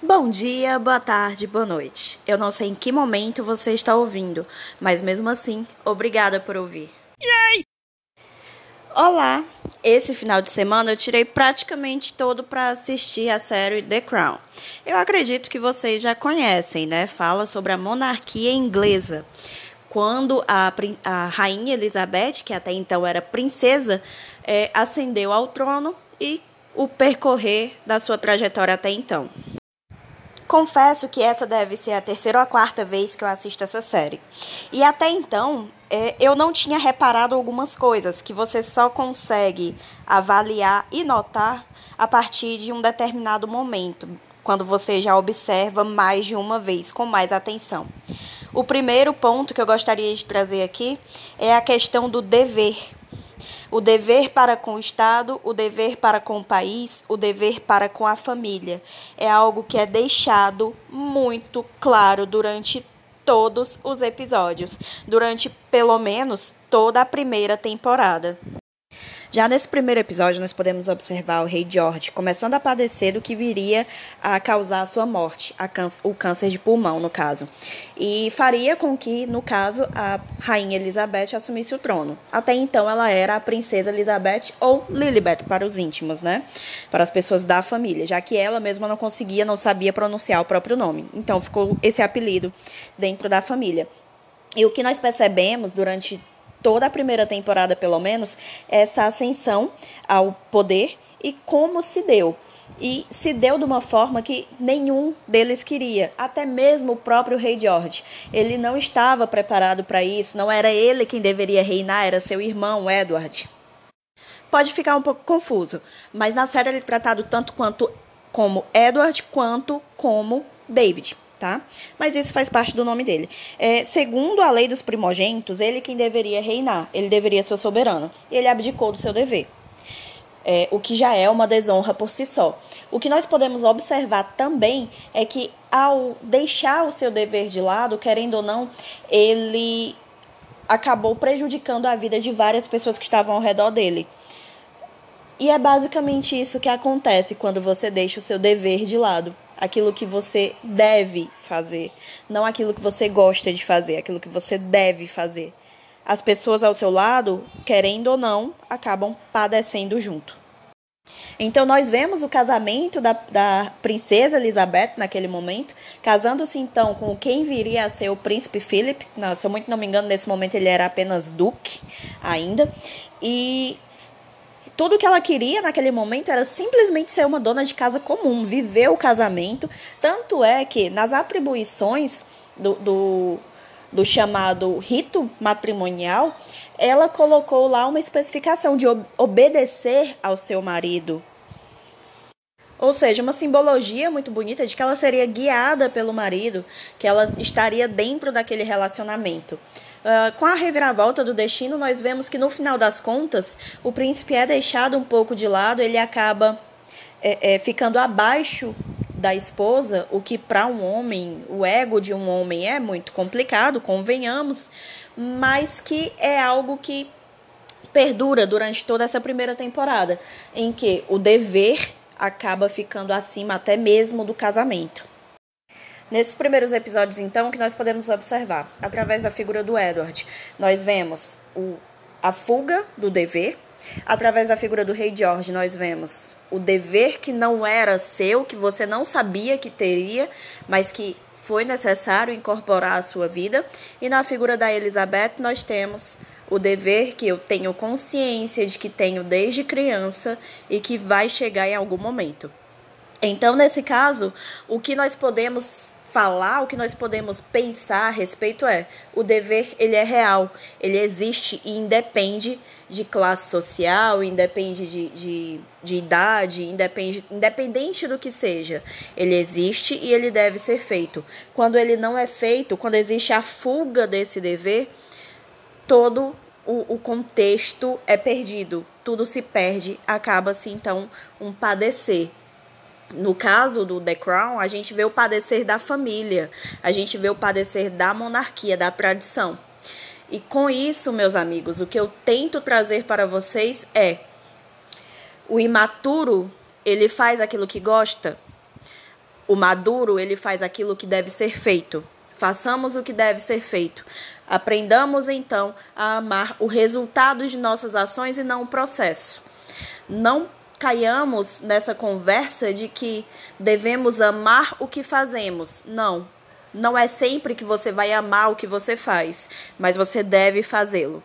Bom dia, boa tarde, boa noite. Eu não sei em que momento você está ouvindo, mas mesmo assim, obrigada por ouvir. Yay! Olá! Esse final de semana eu tirei praticamente todo para assistir a série The Crown. Eu acredito que vocês já conhecem, né? Fala sobre a monarquia inglesa. Quando a, a rainha Elizabeth, que até então era princesa, é, ascendeu ao trono e o percorrer da sua trajetória até então. Confesso que essa deve ser a terceira ou a quarta vez que eu assisto essa série. E até então, é, eu não tinha reparado algumas coisas que você só consegue avaliar e notar a partir de um determinado momento, quando você já observa mais de uma vez, com mais atenção. O primeiro ponto que eu gostaria de trazer aqui é a questão do dever o dever para com o Estado, o dever para com o país, o dever para com a família. É algo que é deixado muito claro durante todos os episódios, durante pelo menos toda a primeira temporada. Já nesse primeiro episódio, nós podemos observar o rei George começando a padecer do que viria a causar a sua morte, a o câncer de pulmão, no caso. E faria com que, no caso, a rainha Elizabeth assumisse o trono. Até então, ela era a princesa Elizabeth ou Lilibet para os íntimos, né? Para as pessoas da família, já que ela mesma não conseguia, não sabia pronunciar o próprio nome. Então, ficou esse apelido dentro da família. E o que nós percebemos durante toda a primeira temporada, pelo menos, essa ascensão ao poder e como se deu. E se deu de uma forma que nenhum deles queria, até mesmo o próprio rei George. Ele não estava preparado para isso, não era ele quem deveria reinar, era seu irmão Edward. Pode ficar um pouco confuso, mas na série ele é tratado tanto quanto como Edward quanto como David tá? Mas isso faz parte do nome dele. É, segundo a lei dos primogênitos, ele quem deveria reinar, ele deveria ser soberano. E ele abdicou do seu dever. É, o que já é uma desonra por si só. O que nós podemos observar também é que, ao deixar o seu dever de lado, querendo ou não, ele acabou prejudicando a vida de várias pessoas que estavam ao redor dele. E é basicamente isso que acontece quando você deixa o seu dever de lado aquilo que você deve fazer, não aquilo que você gosta de fazer, aquilo que você deve fazer. As pessoas ao seu lado, querendo ou não, acabam padecendo junto. Então, nós vemos o casamento da, da princesa Elizabeth naquele momento, casando-se então com quem viria a ser o príncipe Philip. Não, se eu muito não me engano, nesse momento ele era apenas duque ainda. E tudo que ela queria naquele momento era simplesmente ser uma dona de casa comum, viver o casamento. Tanto é que nas atribuições do, do, do chamado rito matrimonial, ela colocou lá uma especificação de obedecer ao seu marido. Ou seja, uma simbologia muito bonita de que ela seria guiada pelo marido, que ela estaria dentro daquele relacionamento. Uh, com a reviravolta do destino, nós vemos que no final das contas, o príncipe é deixado um pouco de lado, ele acaba é, é, ficando abaixo da esposa, o que para um homem, o ego de um homem é muito complicado, convenhamos, mas que é algo que perdura durante toda essa primeira temporada, em que o dever acaba ficando acima até mesmo do casamento. Nesses primeiros episódios, então, que nós podemos observar, através da figura do Edward, nós vemos o, a fuga do dever, através da figura do rei George, nós vemos o dever que não era seu, que você não sabia que teria, mas que foi necessário incorporar à sua vida, e na figura da Elizabeth, nós temos o dever que eu tenho consciência de que tenho desde criança e que vai chegar em algum momento. Então, nesse caso, o que nós podemos falar, o que nós podemos pensar a respeito é: o dever ele é real, ele existe e independe de classe social, independe de, de, de idade, independe, independente do que seja. Ele existe e ele deve ser feito. Quando ele não é feito, quando existe a fuga desse dever, todo o, o contexto é perdido, tudo se perde, acaba-se então um padecer. No caso do The Crown, a gente vê o padecer da família, a gente vê o padecer da monarquia, da tradição. E com isso, meus amigos, o que eu tento trazer para vocês é: o imaturo, ele faz aquilo que gosta. O maduro, ele faz aquilo que deve ser feito. Façamos o que deve ser feito. Aprendamos então a amar o resultado de nossas ações e não o processo. Não caiamos nessa conversa de que devemos amar o que fazemos. Não. Não é sempre que você vai amar o que você faz, mas você deve fazê-lo.